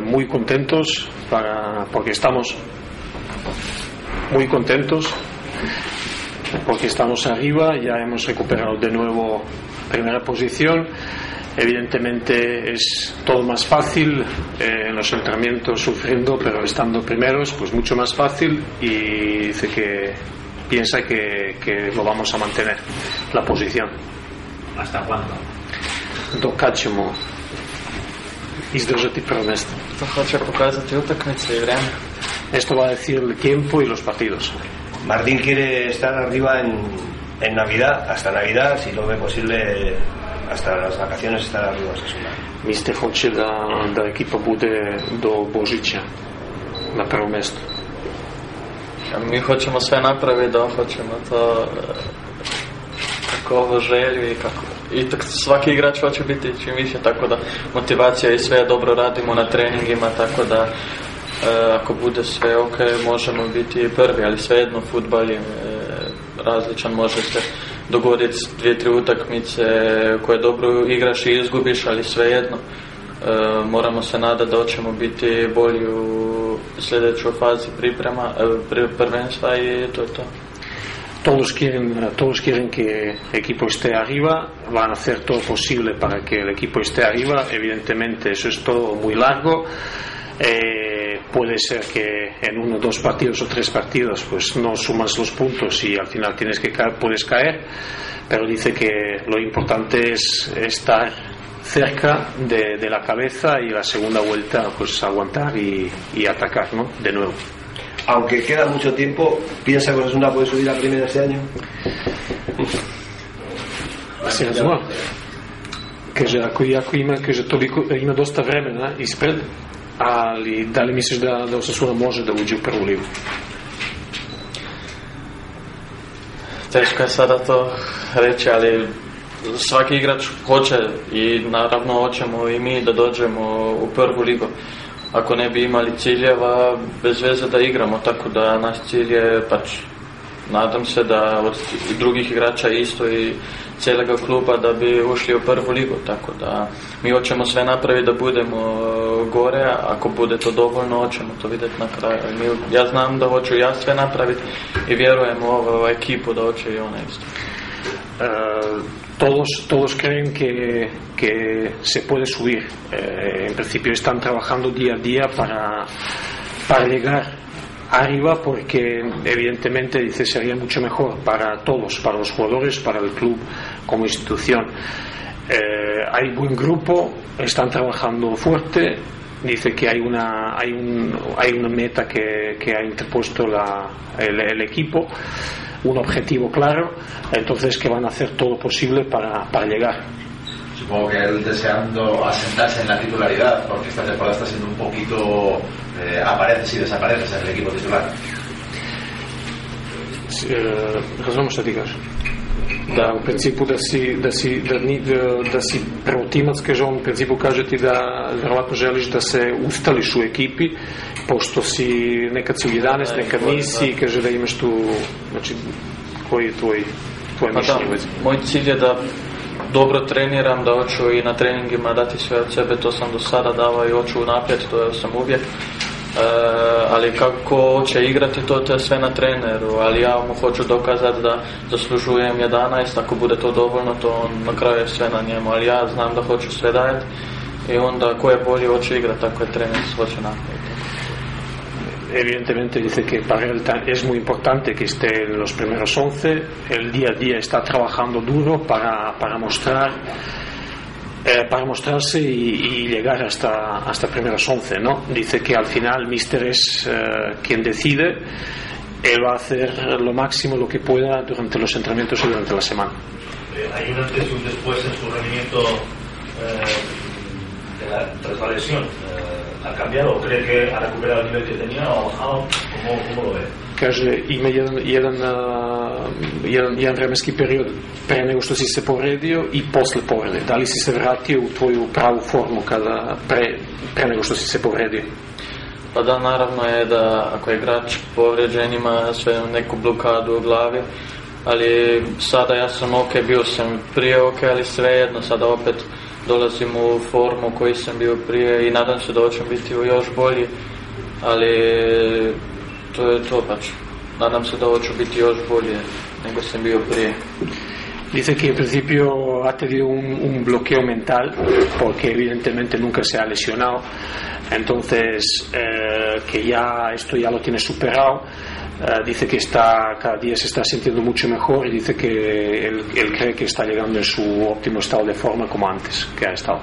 muy contentos para, porque estamos muy contentos porque estamos arriba, ya hemos recuperado de nuevo primera posición. Evidentemente es todo más fácil eh, en los entrenamientos sufriendo, pero estando primeros, pues mucho más fácil y dice que piensa que, que lo vamos a mantener, la posición. ¿Hasta cuándo? Dokaćemo izdržati prvo mjesto. To hoće pokazati utakmice i vreme. Esto va a decir el tiempo y los partidos. Martín quiere estar arriba en, en Navidad, hasta Navidad, si lo ve posible, hasta las vacaciones estar arriba. Mister hoće da, da ekipa bude do Božića na prvo mjesto. A mi hoćemo sve napraviti da hoćemo to e, kako želju i kako i tak svaki igrač hoće biti čim više tako da motivacija i sve dobro radimo na treningima tako da e, ako bude sve ok možemo biti prvi ali svejedno futbal je e, različan može se dogoditi dvije tri utakmice koje dobro igraš i izgubiš ali svejedno e, moramo se nadati da ćemo biti bolji u sljedećoj fazi priprema e, pr- prvenstva i to je to Todos quieren, todos quieren que el equipo esté arriba, van a hacer todo posible para que el equipo esté arriba. Evidentemente, eso es todo muy largo. Eh, puede ser que en uno, dos partidos o tres partidos, pues no sumas los puntos y al final tienes que caer, puedes caer. Pero dice que lo importante es estar cerca de, la cabeza y la segunda vuelta, pues aguantar y, y atacar, ¿no? De nuevo. Aunque queda mucho tiempo, ¿piensa que Osasuna puede subir a primera este año? Сериозно? Kaže, ako, ako ima, kaže, toliko, ima dosta vremena ispred, ali da li misliš da, da Osasuna može da uđe u prvu ligu? Teško je sada to reći, ali svaki igrač hoće i naravno hoćemo i mi da dođemo u prvu ligu. Ako ne bi imali ciljeva, bez veze da igramo, tako da naš cilj je pač nadam se da od drugih igrača isto i cijelega kluba da bi ušli u prvu ligu, tako da mi hoćemo sve napraviti da budemo gore, a ako bude to dovoljno, hoćemo to vidjeti na kraju. Mi, ja znam da hoću ja sve napraviti i vjerujem u ovu ekipu da hoće i ona isto. Eh, todos, todos creen que, que se puede subir. Eh, en principio están trabajando día a día para, para llegar arriba porque evidentemente dice sería mucho mejor para todos, para los jugadores, para el club como institución. Eh, hay buen grupo, están trabajando fuerte. Dice que hay una, hay un, hay una meta que, que ha interpuesto la, el, el equipo, un objetivo claro, entonces que van a hacer todo posible para, para llegar. Supongo que él deseando asentarse en la titularidad, porque esta temporada está siendo un poquito eh, apareces y desapareces en el equipo titular. Eh, Da u principu da si, da si, da, ni, da, da si prvotimac, kaže on u principu kaže ti da verovatno želiš da se ustališ u ekipi, pošto si nekad si u 11, nekad nisi, kaže da imaš tu, znači, koji je tvoj, tvoje Pa da, mišljenje vezi? moj cilj je da dobro treniram, da hoću i na treningima dati sve od sebe, to sam do sada davao i hoću naprijed, to sam uvijek. E, ali kako hoće igrati to, to je sve na treneru, ali ja mu hoću dokazati da zaslužujem 11, ako bude to dovoljno, to on na kraju je sve na njemu, ali ja znam da hoću sve dajati i onda ko je bolji hoće igrati, tako je trener hoće napraviti. Evidentemente dice que para él es muy importante que esté en los primeros 11. El día a día está trabajando duro para, para mostrar eh, para mostrarse y, llegar hasta, hasta primeros 11, ¿no? Dice que al final Mister es eh, quien decide. Él va a hacer lo máximo, lo que pueda durante los entrenamientos y durante la semana. Eh, hay un antes y un después en su rendimiento de la- tras la lesión. ¿Ha cambiado o cree que ha recuperado el nivel que tenía o ha bajado? ¿Cómo, cómo lo ve? Kaže, ima jedan, jedan, a, jedan, jedan vremenski period pre nego što si se povredio i posle povrede. Da li si se vratio u tvoju pravu formu kada, pre, pre nego što si se povredio? Pa da, naravno je da ako je igrač povrijeđen ima sve neku blokadu u glavi, ali sada ja sam ok, bio sam prije ok, ali svejedno sada opet dolazim u formu koji sam bio prije i nadam se da hoćem biti još bolji, ali to je to pač. Nadam se da hoću biti još bolje nego sam bio prije. Dice que en principio ha tenido un, un bloqueo mental porque evidentemente nunca se ha lesionado, entonces eh, que ya esto ya lo tiene superado. Eh, dice que está cada día se está sintiendo mucho mejor y dice que él, él cree que está llegando en su óptimo estado de forma como antes que ha estado.